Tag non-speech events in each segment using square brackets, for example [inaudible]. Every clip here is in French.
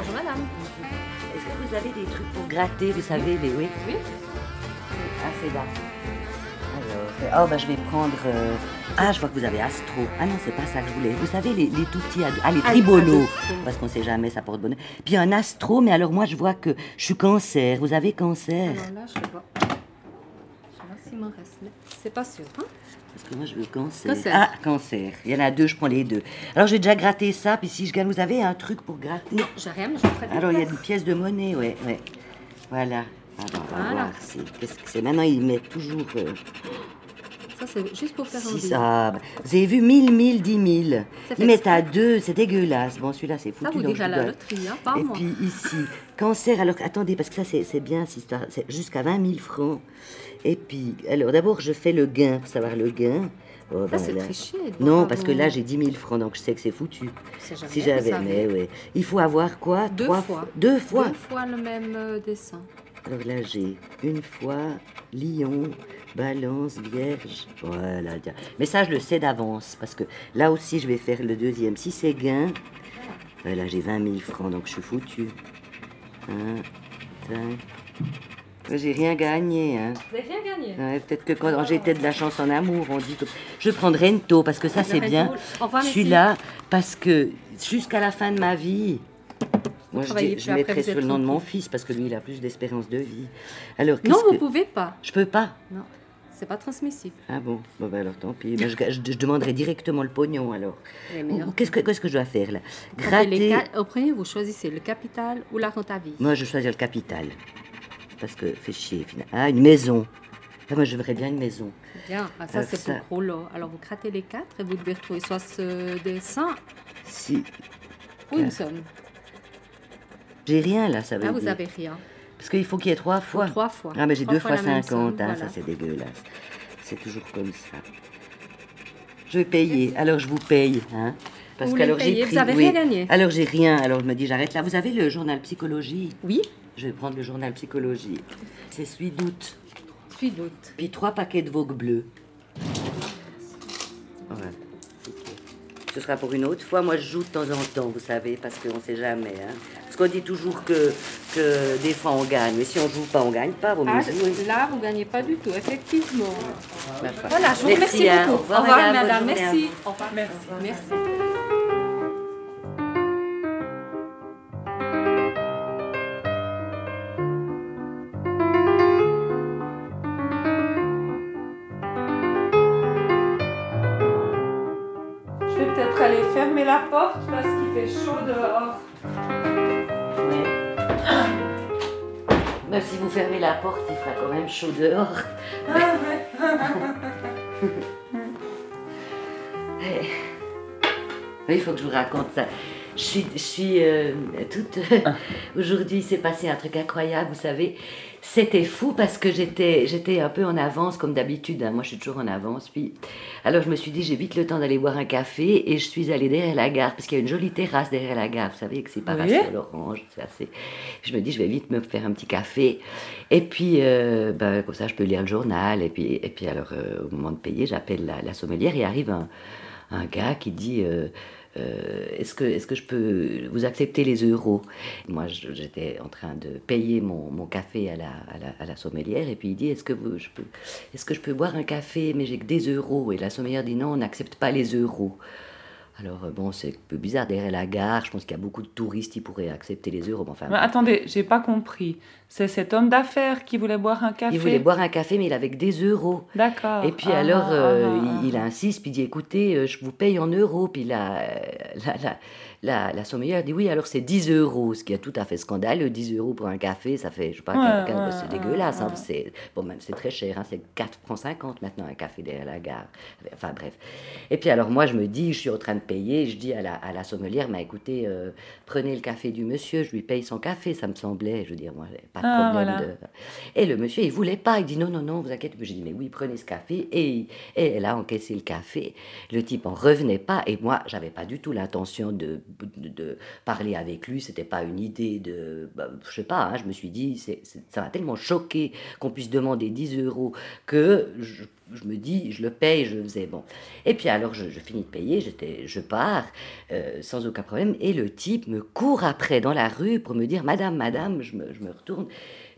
Bonjour madame. Est-ce que vous avez des trucs pour gratter, vous savez, les... Oui Oui. Ah, c'est là. Alors, oh, bah, je vais prendre... euh, Ah, je vois que vous avez Astro. Ah non, c'est pas ça que je voulais. Vous savez, les, les tout petits... ad- Ah, les Ah, tribolos. Astro. Parce qu'on sait jamais, ça porte bonheur. Puis un Astro, mais alors moi, je vois que je suis cancer. Vous avez cancer? Alors là, je vais voir. C'est pas sûr. Hein Parce que moi, je veux cancer. Cancer. Ah, cancer. Il y en a deux, je prends les deux. Alors, j'ai déjà gratté ça, puis si je gagne, vous avez un truc pour gratter? Non, j'ai rien, mais je ferai Alors, il y a une pièce de monnaie, ouais, ouais. Voilà. Alors, on va Voilà. voir. Qu'est-ce que c'est Maintenant, ils mettent toujours... euh, Ça, c'est juste pour faire deal. ah, bah, vous avez vu 1000, 1000, 10 000. Ça fait Ils mettent à exprès. deux, c'est dégueulasse. Bon, celui-là, c'est foutu. Ça, vous donc direz à je la loterie, hein, pas Et moi. puis ici, cancer, alors attendez, parce que ça c'est bien, c'est jusqu'à 20 000 francs. Et puis, alors d'abord je fais le gain, pour savoir le gain. Oh, Ça, ben c'est triché. Non, parce que là j'ai 10 000 francs, donc je sais que c'est foutu. Jamais, Si j'avais, mais ouais. Il faut avoir quoi? Deux Trois fois. Deux fois Deux fois le même euh, dessin. Alors là j'ai une fois lion, balance, vierge. Voilà. Mais ça je le sais d'avance, parce que là aussi je vais faire le deuxième. Si c'est gain, là j'ai 20 000 francs, donc je suis foutu. J'ai rien gagné, hein. Vous n'avez rien gagné? Ouais, Peut-être que quand j'étais de la chance en amour, on dit que je prendrais une taux parce que ça c'est bien. Bull. Au revoir, Je merci. suis là parce que jusqu'à la fin de ma vie, moi je, dis- je mettrais vous sur le nom de mon fils parce que lui il a plus d'espérance de vie. Alors Non, vous que pouvez pas. je peux pas Non, c'est pas transmissible. Ah bon? Bon ben alors tant pis. Ben, je, je- je demanderai directement le pognon alors. Qu'est-ce que qu'est-ce que je dois faire là? Gratter. ca- Au premier, vous choisissez le capital ou la rente à vie. Moi je choisis le capital parce que fait chier. finalement. Ah une maison. Ah, moi je voudrais bien une maison. Bien, ah, ça c'est ça- pour. Alors vous grattez les quatre et vous devez retrouver soit ce dessin Si ou une somme. J'ai rien là, ça veut Là, vous dire. avez rien. Parce qu'il faut qu'il y ait trois fois. trois fois. Ah, mais j'ai deux fois fois la même 50, somme, hein, voilà. ça c'est dégueulasse. C'est toujours comme ça. Je vais payer, alors je vous paye. Hein, parce Vous qu'alors j'ai pris. vous avez oui. rien gagné. Alors j'ai rien, alors je me dis j'arrête là. Vous avez le journal psychologie? Oui, Je vais prendre le journal psychologie. C'est celui d'août. suis doute. Puis trois paquets de Vogue bleu. Voilà. Ce sera pour une autre fois. Moi, je joue de temps en temps, vous savez, parce qu'on ne sait jamais. Hein. Qu'on dit toujours que, que des fois on gagne. Mais si on joue pas, on gagne pas. Mieux Ah, jouer. là, vous gagnez pas du tout, effectivement. Foi. Voilà, je vous Merci, remercie hein. beaucoup. Au revoir, madame. Merci. vous. Au revoir. Merci. Merci. Je vais peut-être aller fermer la porte parce qu'il fait chaud dehors. Même si vous fermez la porte, il fera quand même chaud dehors. [laughs] Ouais. Oui, il faut que je vous raconte ça. Je suis, je suis euh, toute. [laughs] Aujourd'hui, il s'est passé un truc incroyable, vous savez. C'était fou parce que j'étais, j'étais un peu en avance, comme d'habitude. hein. Moi, je suis toujours en avance. Puis, alors, je me suis dit, j'ai vite le temps d'aller boire un café et je suis allée derrière la gare parce qu'il y a une jolie terrasse derrière la gare. Vous savez que c'est pas Oui. à l'orange. C'est assez. Je me dis, je vais vite me faire un petit café. Et puis, euh, ben, comme ça, je peux lire le journal. Et puis, et puis alors, euh, au moment de payer, j'appelle la, la sommelière et arrive un, un gars qui dit euh, euh, est-ce que, est que je peux vous accepter les euros? Moi, j'étais en train de payer mon, café à la, à, la, à la sommelière et puis il dit est-ce que, je peux, est que je peux boire un café mais j'ai que des euros? Et la sommelière dit non, on n'accepte pas les euros. Alors, euh, bon, c'est un peu bizarre derrière la gare. Je pense qu'il y a beaucoup de touristes qui pourraient accepter les euros. mais Enfin, Mais attendez, j'ai pas compris. C'est cet homme d'affaires qui voulait boire un café il voulait boire un café, mais il avait que des euros. D'accord. Et puis Ah, alors, ah, euh, ah, il, il insiste, puis il dit écoutez, euh, je vous paye en euros. Puis la, la, la, la, la sommelière dit oui, alors c'est 10 euros, ce qui est tout à fait scandaleux. 10 euros pour un café, ça fait, je sais pas, Ouais, ouais, c'est dégueulasse. hein, c'est, bon, même c'est très cher, hein, c'est 4 francs 50 maintenant un café derrière la gare. Enfin bref. Et puis alors, moi, je me dis, je suis en train de payer, je dis à la, à la sommelière, mais écoutez, euh, prenez le café du monsieur, je lui paye son café, ça me semblait, je veux dire, moi, pas de Ah, problème voilà. de. Et le monsieur, il voulait pas. Il dit non, non, non, vous inquiétez. J'ai dit mais oui, prenez ce café. Et, et elle a encaissé le café. Le type en revenait pas. Et moi, j'avais pas du tout l'intention de, de, parler avec lui. C'était pas une idée de. bah, je sais pas, hein, je me suis dit, ça m'a tellement choqué qu'on puisse demander 10 euros que je, me dis, je le paye, je faisais bon. Et puis alors, je, finis de payer, je pars euh, sans aucun problème. Et le type me court après dans la rue pour me dire, Madame, Madame, je me, je me retourne.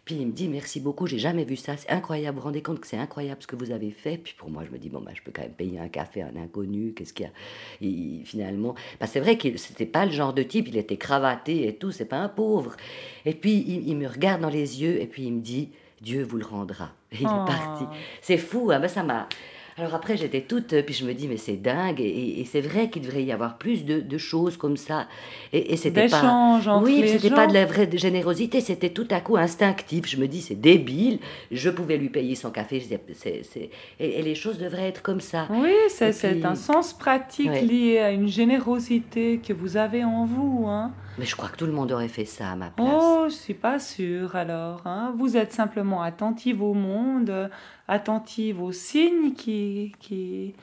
Puis il me dit merci beaucoup, j'ai jamais vu ça, c'est incroyable, vous vous rendez compte que c'est incroyable ce que vous avez fait. Puis pour moi, je me dis bon bah je peux quand même payer un café à un inconnu, qu'est-ce qu'il y a? Il- Finalement, bah, c'est vrai que c'était pas le genre de type, il était cravaté et tout, c'est pas un pauvre. Et puis il, il me regarde dans les yeux et puis il me dit Dieu vous le rendra. Et il Oh. est parti. C'est fou, hein, bah, ça m'a. Alors après, j'étais toute, puis je me dis, mais c'est dingue, et, c'est vrai qu'il devrait y avoir plus de, de choses comme ça. Et, et c'était pas. Entre Oui, c'était pas de la vraie générosité, c'était tout à coup instinctif. Je me dis, c'est débile, je pouvais lui payer son café, je disais, et, et les choses devraient être comme ça. Oui, c'est Et c'est puis- un sens pratique Ouais. lié à une générosité que vous avez en vous. Hein. Mais je crois que tout le monde aurait fait ça à ma place. Oh, je suis pas sûre alors. Hein. Vous êtes simplement attentive au monde, attentive aux signes qui, qui,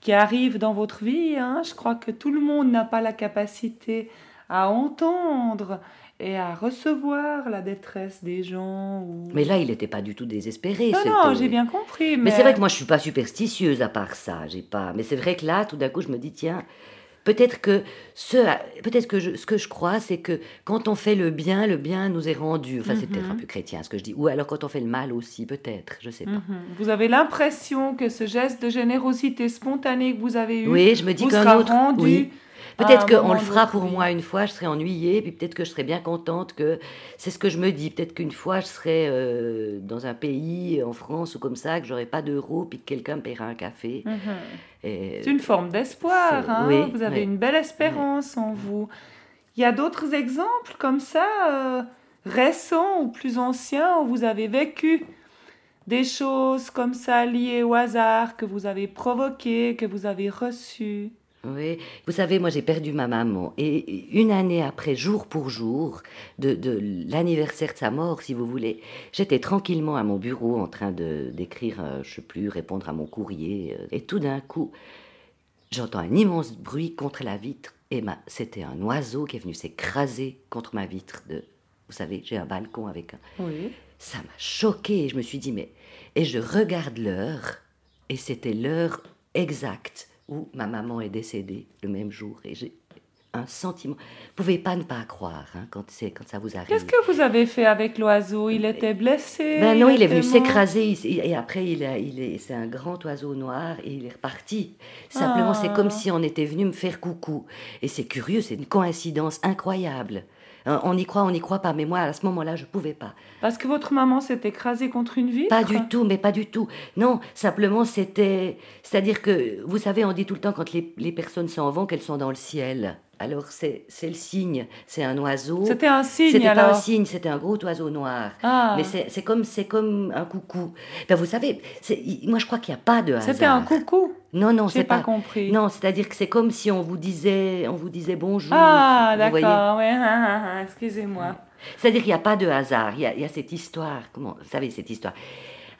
qui arrivent dans votre vie. Hein. Je crois que tout le monde n'a pas la capacité à entendre et à recevoir la détresse des gens. Ou... Mais là, il n'était pas du tout désespéré. non, non, j'ai bien compris. Mais, Mais c'est vrai que moi, je suis pas superstitieuse à part ça. J'ai pas. Mais c'est vrai que là, tout d'un coup, je me dis tiens, peut-être que ce, peut-être que je- ce que je crois, c'est que quand on fait le bien, le bien nous est rendu. Enfin, c'est peut-être un peu chrétien ce que je dis. Ou alors quand on fait le mal aussi, peut-être. Je sais pas. Mhm. Vous avez l'impression que ce geste de générosité spontanée que vous avez eu Oui, je me dis vous sera autre. rendu Oui. À Peut-être qu'on le fera pour moi une fois, je serai ennuyée, puis peut-être que je serai bien contente que c'est ce que je me dis. Peut-être qu'une fois je serai euh, dans un pays, en France ou comme ça, que j'aurai pas d'euros, puis que quelqu'un me paiera un café. Mhm. Et- C'est une forme d'espoir. hein. oui, vous avez oui. une belle espérance en vous. Il y a d'autres exemples comme ça, euh, récents ou plus anciens, où vous avez vécu des choses comme ça liées au hasard que vous avez provoquées, que vous avez reçues? Oui, vous savez, moi j'ai perdu ma maman. Et une année après, jour pour jour, de, de l'anniversaire de sa mort, si vous voulez, j'étais tranquillement à mon bureau en train de d'écrire, euh, je sais plus, répondre à mon courrier. euh, et tout d'un coup, j'entends un immense bruit contre la vitre. Et c'était un oiseau qui est venu s'écraser contre ma vitre. De, vous savez, j'ai un balcon avec un, Oui. ça m'a choqué. Je me suis dit, mais. Et je regarde l'heure, et c'était l'heure exacte où ma maman est décédée le même jour. Et j'ai un sentiment. Vous pouvez pas ne pas croire hein, quand, c'est, quand ça vous arrive. Qu'est-ce que vous avez fait avec l'oiseau? Il était blessé Ben non, il est venu s'écraser et après il, a, il est, c'est un grand oiseau noir et il est reparti. Simplement, Ah. c'est comme si on était venu me faire coucou. Et c'est curieux, c'est une coïncidence incroyable. Hein, On y croit, on n'y croit pas, mais moi à ce moment-là, je pouvais pas. Parce que votre maman s'est écrasée contre une vitre? Pas du tout, mais pas du tout. Non, simplement c'était. C'est-à-dire que, vous savez, on dit tout le temps quand les, les personnes s'en vont qu'elles sont dans le ciel. Alors c'est le signe, c'est un oiseau. C'était un signe C'était pas un signe, c'était un gros oiseau noir. Ah. Mais c'est comme, c'est comme un coucou. Ben, vous savez, moi je crois qu'il n'y a pas de hasard. C'était un coucou? Non, non, c'est pas pas. compris. Non, c'est-à-dire que c'est comme si on vous disait, on vous disait bonjour. Ah, d'accord. Ouais, [laughs] ah, ah, excusez-moi. C'est-à-dire qu'il n'y a pas de hasard. Il y a, il y a cette histoire. Comment Vous savez, cette histoire.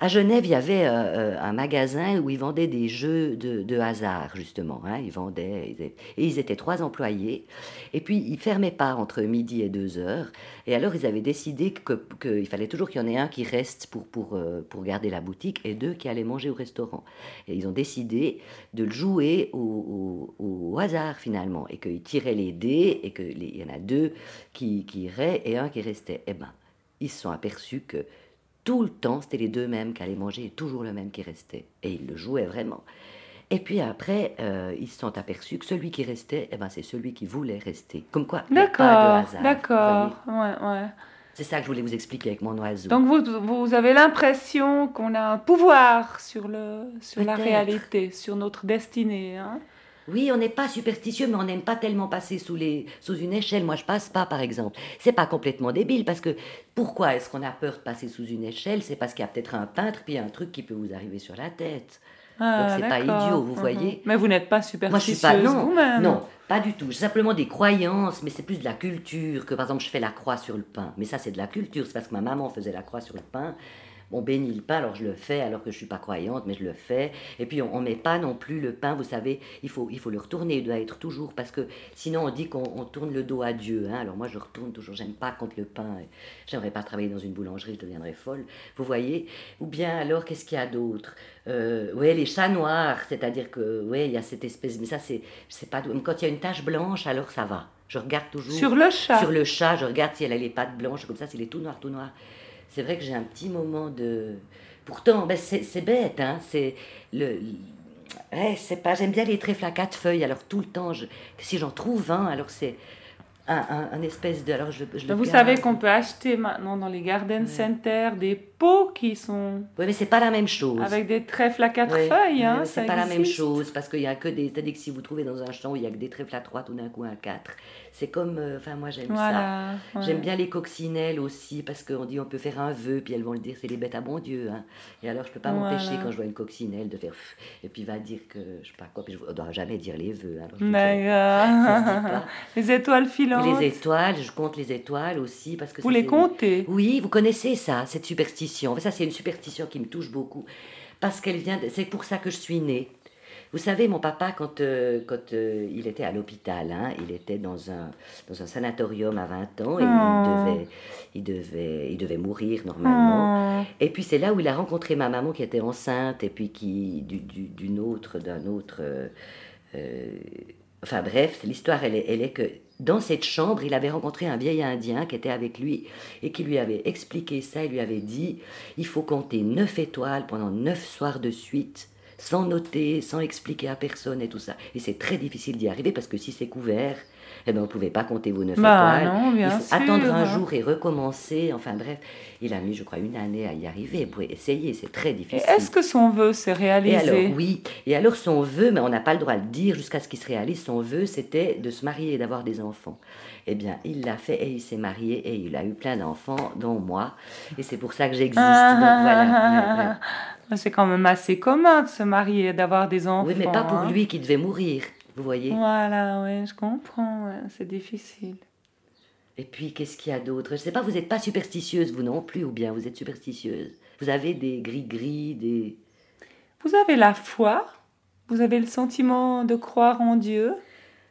À Genève, il y avait euh, euh, un magasin où ils vendaient des jeux de, de hasard, justement. hein. Ils vendaient. et ils étaient trois employés. Et puis, ils fermaient pas entre midi et deux heures. Et alors, ils avaient décidé que- qu'il fallait toujours qu'il y en ait un qui reste pour, pour, euh, pour garder la boutique et deux qui allaient manger au restaurant. Et ils ont décidé de le jouer au, au- au hasard, finalement. Et qu'ils tiraient les dés et qu'il y en a deux qui, qui iraient et un qui restait. Eh ben, ils se sont aperçus que tout le temps, c'était les deux mêmes qui allaient manger et toujours le même qui restait. Et ils le jouaient vraiment. Et puis après, euh, ils se sont aperçus que celui qui restait, eh ben, c'est celui qui voulait rester. Comme quoi, il n'y a pas de D'accord, hasard. d'accord. Ouais, ouais. C'est ça que je voulais vous expliquer avec mon oiseau. Donc vous, vous avez l'impression qu'on a un pouvoir sur, le, sur la réalité, sur notre destinée. Hein Oui, on n'est pas superstitieux, mais on n'aime pas tellement passer sous, les, sous une échelle. Moi, je passe pas, par exemple. C'est pas complètement débile, parce que pourquoi est-ce qu'on a peur de passer sous une échelle? C'est parce qu'il y a peut-être un peintre, puis il y a un truc qui peut vous arriver sur la tête. Ah, c'est pas idiot, vous Mhm. voyez. Mais vous n'êtes pas Moi, je suis superstitieuse pas. Non, vous-même. non, pas du tout. J'ai simplement des croyances, mais c'est plus de la culture que, par exemple, je fais la croix sur le pain. Mais ça, c'est de la culture. C'est parce que ma maman faisait la croix sur le pain. On bénit le pain, alors je le fais, alors que je suis pas croyante, mais je le fais. Et puis on, on met pas non plus le pain, vous savez, il faut, il faut le retourner, il doit être toujours, parce que sinon on dit qu'on on tourne le dos à Dieu. Hein. Alors moi je retourne toujours, j'aime pas contre le pain, j'aimerais pas travailler dans une boulangerie, je deviendrais folle, vous voyez? Ou bien alors qu'est-ce qu'il y a d'autre? Euh, Ouais, les chats noirs, c'est-à-dire que, ouais, il y a cette espèce, mais ça c'est, c'est pas, quand il y a une tache blanche, alors ça va. Je regarde toujours. Sur le chat. Sur le chat, je regarde si elle a les pattes blanches, comme ça, s'il est tout noir, tout noir. C'est vrai que j'ai un petit moment de. Pourtant, ben, c'est bête, hein. C'est le. Ouais, c'est pas. J'aime bien les trèfles à quatre feuilles. Alors tout le temps, je- si j'en trouve un, alors c'est un, un, un espèce de. Alors je, je Vous savez qu'on peut acheter maintenant dans les garden centers des qui sont Oui, mais c'est pas la même chose. avec des trèfles à quatre feuilles. Hein, c'est pas la même chose parce qu'il y a que des. C'est-à-dire que si vous trouvez dans un champ où il y a que des trèfles à trois, tout d'un coup un quatre. C'est comme. euh, Enfin, moi j'aime ça. Ouais. J'aime bien les coccinelles aussi parce qu'on dit on peut faire un vœu puis elles vont le dire c'est les bêtes à bon Dieu hein. et alors je peux pas Voilà. m'empêcher quand je vois une coccinelle de faire pff, et puis va dire que je sais pas quoi puis je ne dois jamais dire les vœux hein. alors je pas. [laughs] Les étoiles filantes. les étoiles je compte les étoiles aussi parce que Vous les comptez? Oui vous connaissez ça cette superstition ça c'est une superstition qui me touche beaucoup parce qu'elle vient de- c'est pour ça que je suis née vous savez, mon papa, quand, euh, quand euh, il était à l'hôpital, hein, il était dans un, dans un sanatorium à 20 ans et Oh. il, devait, il, devait, il devait mourir normalement. Oh. Et puis c'est là où il a rencontré ma maman qui était enceinte et puis qui du- du- d'une autre, d'un autre. euh, enfin bref, l'histoire elle est, elle est que dans cette chambre, il avait rencontré un vieil Indien qui était avec lui et qui lui avait expliqué ça. Il lui avait dit il faut compter neuf étoiles pendant neuf soirs de suite. Sans noter, sans expliquer à personne et tout ça. Et c'est très difficile d'y arriver parce que si c'est couvert, eh ben, vous ne pouvez pas compter vos neuf Bah étoiles. non, bien Il faut sûr. attendre un jour et recommencer. Enfin bref, il a mis, je crois, une année à y arriver. Vous pouvez essayer, c'est très difficile. est-ce que son vœu s'est Et réalisé? alors, oui. Et alors, son vœu, mais on n'a pas le droit de le dire jusqu'à ce qu'il se réalise, son vœu, c'était de se marier et d'avoir des enfants. Eh bien, il l'a fait et il s'est marié et il a eu plein d'enfants, dont moi. Et c'est pour ça que j'existe. Ah, voilà. Ouais, Mais C'est quand même assez commun de se marier et d'avoir des enfants. Oui, mais pas pour hein. lui qui devait mourir. Vous voyez? Voilà, oui, je comprends. ouais, C'est difficile. Et puis, qu'est-ce qu'il y a d'autre? Je sais pas, vous n'êtes pas superstitieuse, vous non plus, ou bien vous êtes superstitieuse? Vous avez des gris-gris, des... Vous avez la foi? Vous avez le sentiment de croire en Dieu?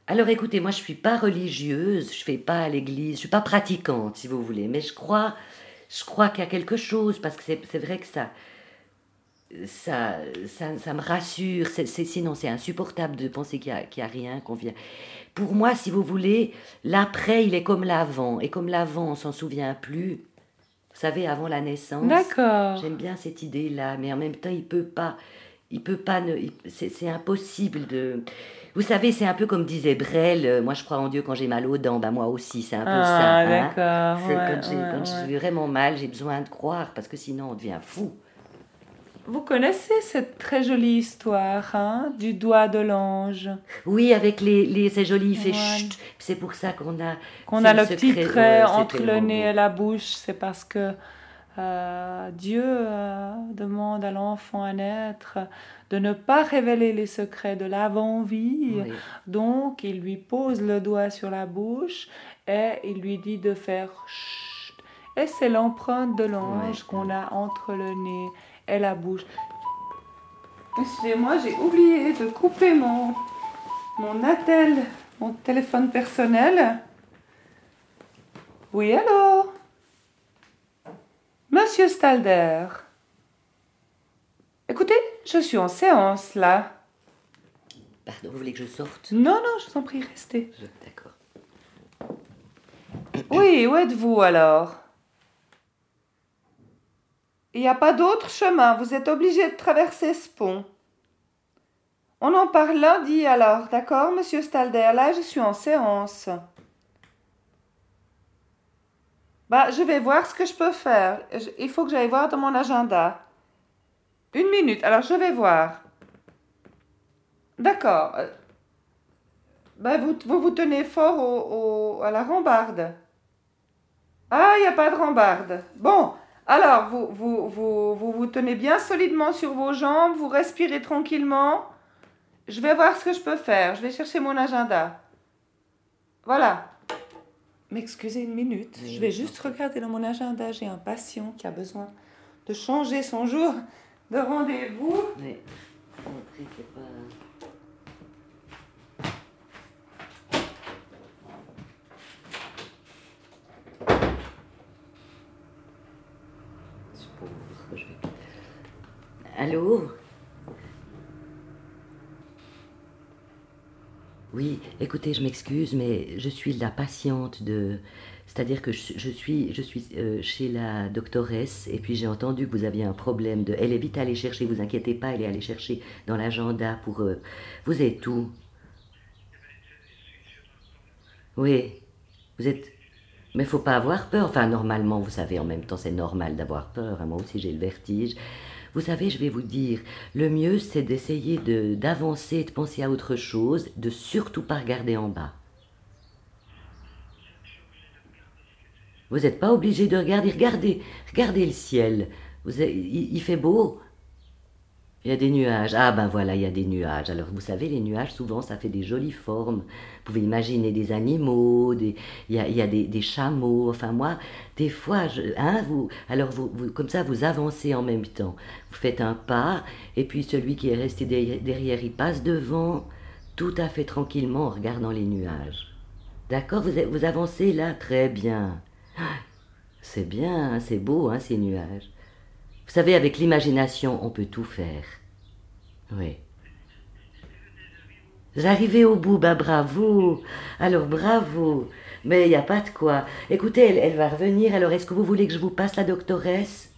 Alors écoutez, moi je suis pas religieuse, je fais pas à l'église, je suis pas pratiquante si vous voulez, mais je crois, je crois qu'il y a quelque chose parce que c'est c'est vrai que ça, ça, ça, ça me rassure. c'est c'est- sinon c'est insupportable de penser qu'il y a, y a rien qu'on vient. Pour moi, si vous voulez, l'après il est comme l'avant et comme l'avant on s'en souvient plus. Vous savez, avant la naissance. D'accord. J'aime bien cette idée-là, mais en même temps, il peut pas, il peut pas, c'est, c'est impossible de. Vous savez, c'est un peu comme disait Brel. euh, moi, je crois en Dieu quand j'ai mal aux dents. Ben moi aussi, c'est un peu ça. Ah, hein. d'accord. C'est ouais, quand ouais, quand ouais. j'ai vraiment mal, j'ai besoin de croire parce que sinon on devient fou. Vous connaissez cette très jolie histoire hein, du doigt de l'ange? Oui, avec les, les c'est joli, il fait chut. C'est pour ça qu'on a. Qu'on a le secret, petit ouais, trait entre le nez beau. et la bouche, c'est parce que euh, Dieu euh, demande à l'enfant à naître de ne pas révéler les secrets de l'avant-vie. Oui. Donc, il lui pose le doigt sur la bouche et il lui dit de faire chut. Et c'est l'empreinte de l'ange Ouais. qu'on a entre le nez et la bouche. Excusez-moi, j'ai oublié de couper mon, mon attel, mon téléphone personnel. Oui, allô? Monsieur Stalder. Écoutez, je suis en séance là. Pardon, vous voulez que je sorte? Non, non, je vous en prie, restez. Je- D'accord. Oui, où êtes-vous alors? Il n'y a pas d'autre chemin, vous êtes obligé de traverser ce pont. On en parle lundi alors, d'accord, monsieur Stalder? Là, je suis en séance. Bah, je vais voir ce que je peux faire. Il faut que j'aille voir dans mon agenda. Une minute, alors je vais voir. D'accord. Euh, Bah, vous, vous tenez fort au, au- à la rambarde. Ah, il n'y a pas de rambarde. Bon, alors, vous vous, vous, vous vous tenez bien solidement sur vos jambes, vous respirez tranquillement. Je vais voir ce que je peux faire. Je vais chercher mon agenda. Voilà. M'excusez une minute. Oui, Je vais juste regarder dans mon agenda. J'ai un patient qui a besoin de changer son jour de rendez-vous. Après, c'est pas. Je vais- Allô Oui, écoutez, je m'excuse, mais je suis la patiente de... C'est-à-dire que je, je suis, je suis euh, chez la doctoresse et puis j'ai entendu que vous aviez un problème de... Elle est vite allée chercher, vous inquiétez pas, elle est allée chercher dans l'agenda pour... euh, Vous êtes où? Oui, vous êtes... Mais faut pas avoir peur. Enfin, normalement, vous savez, en même temps, c'est normal d'avoir peur. hein. Moi aussi, j'ai le vertige. Vous savez, je vais vous dire, le mieux, c'est d'essayer de- d'avancer, de penser à autre chose, de surtout pas regarder en bas. Vous n'êtes pas obligé de regarder. Regardez, regardez le ciel. Vous il, il fait beau. Il y a des nuages. Ah ben voilà, il y a des nuages. Alors vous savez, les nuages, souvent, ça fait des jolies formes. Vous pouvez imaginer des animaux, des, il y a, il y a des, des chameaux. Enfin moi, des fois, je, hein, vous, alors vous, vous- comme ça, vous avancez en même temps. Vous faites un pas, et puis celui qui est resté derrière, il passe devant, tout à fait tranquillement en regardant les nuages. D'accord? Vous, vous avancez là? Très bien. C'est bien, hein, c'est beau, hein, ces nuages. Vous savez, avec l'imagination, on peut tout faire. Oui. J'arrivais au bout, bah bravo. Alors bravo. Mais il n'y a pas de quoi. Écoutez, elle, elle va revenir. Alors est-ce que vous voulez que je vous passe la doctoresse?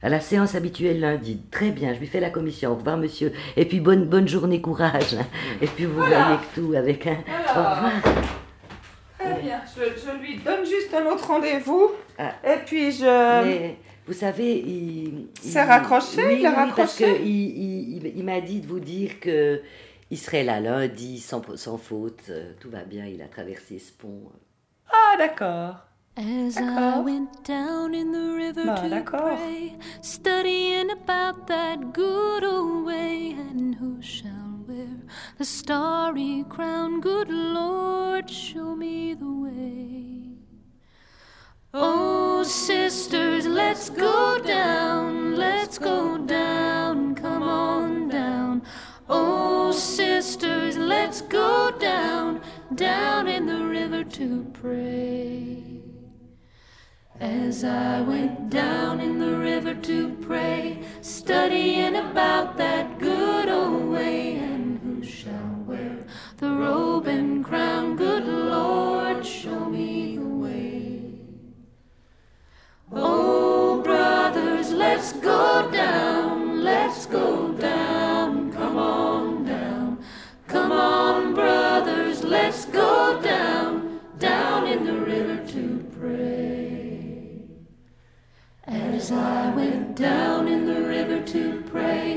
À la séance habituelle lundi. Très bien, je lui fais la commission. Au revoir, monsieur. Et puis bonne, bonne journée, courage. Et puis vous voyez que tout avec un. Au revoir. Bien, je, je lui donne juste un autre rendez-vous. Ah. Et puis je. Mais vous savez, il. il- C'est raccroché, oui, il a oui, oui, parce raccroché que il, il, il- m'a dit de vous dire que il serait là lundi sans, sans faute. Euh, Tout va bien, il a traversé ce pont. Ah, d'accord. As I D'accord. went down in the river Bah, to d'accord. pray, studying about that good old way, and who shall the starry crown? Good Lord, show me the way. Oh, sisters, let's go down, let's go down, come on down. Oh, sisters, let's go down, down in the river to pray. As I went down in the river to pray, studying about that good let's go down, let's go down, come on down. Come on, brothers, let's go down, down in the river to pray. As I went down in the river to pray,